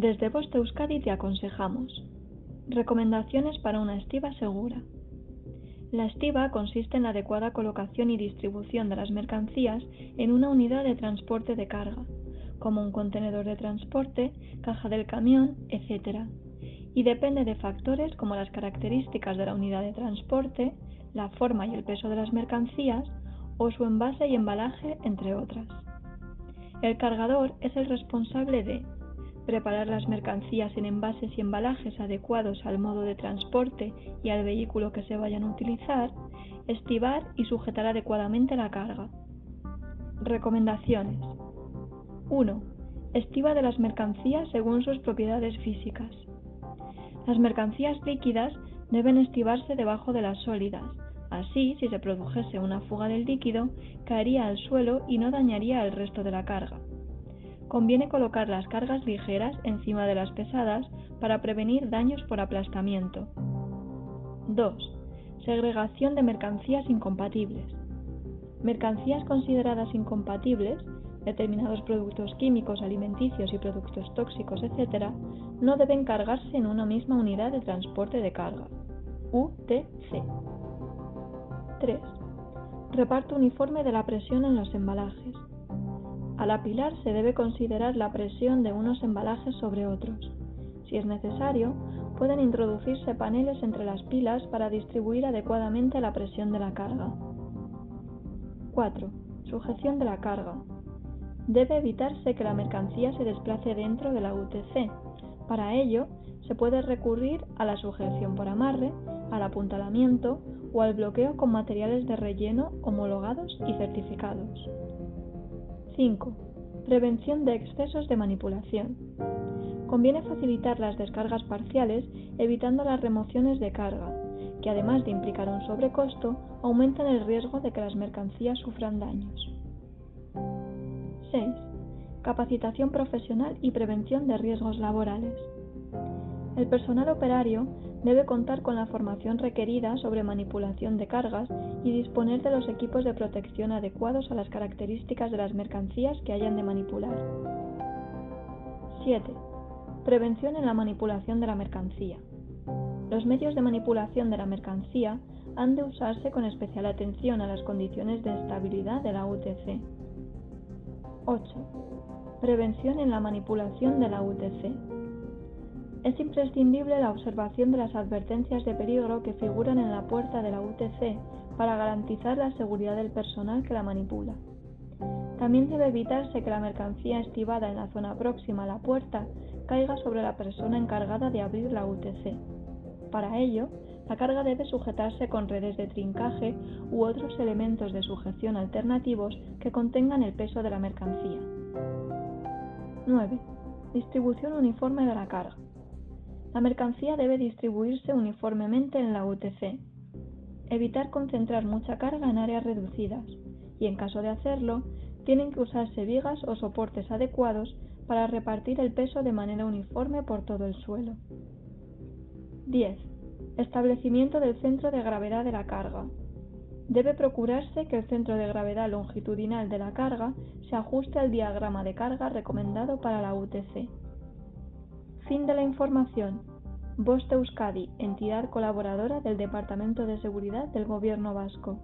Desde Poste Euskadi te aconsejamos. Recomendaciones para una estiva segura. La estiva consiste en la adecuada colocación y distribución de las mercancías en una unidad de transporte de carga, como un contenedor de transporte, caja del camión, etc. Y depende de factores como las características de la unidad de transporte, la forma y el peso de las mercancías o su envase y embalaje, entre otras. El cargador es el responsable de preparar las mercancías en envases y embalajes adecuados al modo de transporte y al vehículo que se vayan a utilizar, estivar y sujetar adecuadamente la carga. Recomendaciones. 1. Estiva de las mercancías según sus propiedades físicas. Las mercancías líquidas deben estivarse debajo de las sólidas. Así, si se produjese una fuga del líquido, caería al suelo y no dañaría el resto de la carga. Conviene colocar las cargas ligeras encima de las pesadas para prevenir daños por aplastamiento. 2. Segregación de mercancías incompatibles. Mercancías consideradas incompatibles determinados productos químicos, alimenticios y productos tóxicos, etc., no deben cargarse en una misma unidad de transporte de carga, UTC. 3. Reparto uniforme de la presión en los embalajes. Al apilar se debe considerar la presión de unos embalajes sobre otros. Si es necesario, pueden introducirse paneles entre las pilas para distribuir adecuadamente la presión de la carga. 4. Sujeción de la carga debe evitarse que la mercancía se desplace dentro de la UTC. Para ello, se puede recurrir a la sujeción por amarre, al apuntalamiento o al bloqueo con materiales de relleno homologados y certificados. 5. Prevención de excesos de manipulación. Conviene facilitar las descargas parciales evitando las remociones de carga, que además de implicar un sobrecosto, aumentan el riesgo de que las mercancías sufran daños. 6. Capacitación profesional y prevención de riesgos laborales. El personal operario debe contar con la formación requerida sobre manipulación de cargas y disponer de los equipos de protección adecuados a las características de las mercancías que hayan de manipular. 7. Prevención en la manipulación de la mercancía. Los medios de manipulación de la mercancía han de usarse con especial atención a las condiciones de estabilidad de la UTC 8. Prevención en la manipulación de la UTC. Es imprescindible la observación de las advertencias de peligro que figuran en la puerta de la UTC para garantizar la seguridad del personal que la manipula. También debe evitarse que la mercancía estivada en la zona próxima a la puerta caiga sobre la persona encargada de abrir la UTC. Para ello, la carga debe sujetarse con redes de trincaje u otros elementos de sujeción alternativos que contengan el peso de la mercancía. 9. Distribución uniforme de la carga. La mercancía debe distribuirse uniformemente en la UTC. Evitar concentrar mucha carga en áreas reducidas y en caso de hacerlo, tienen que usarse vigas o soportes adecuados para repartir el peso de manera uniforme por todo el suelo. 10. Establecimiento del centro de gravedad de la carga. Debe procurarse que el centro de gravedad longitudinal de la carga se ajuste al diagrama de carga recomendado para la UTC. Fin de la información. Boste Euskadi, entidad colaboradora del Departamento de Seguridad del Gobierno Vasco.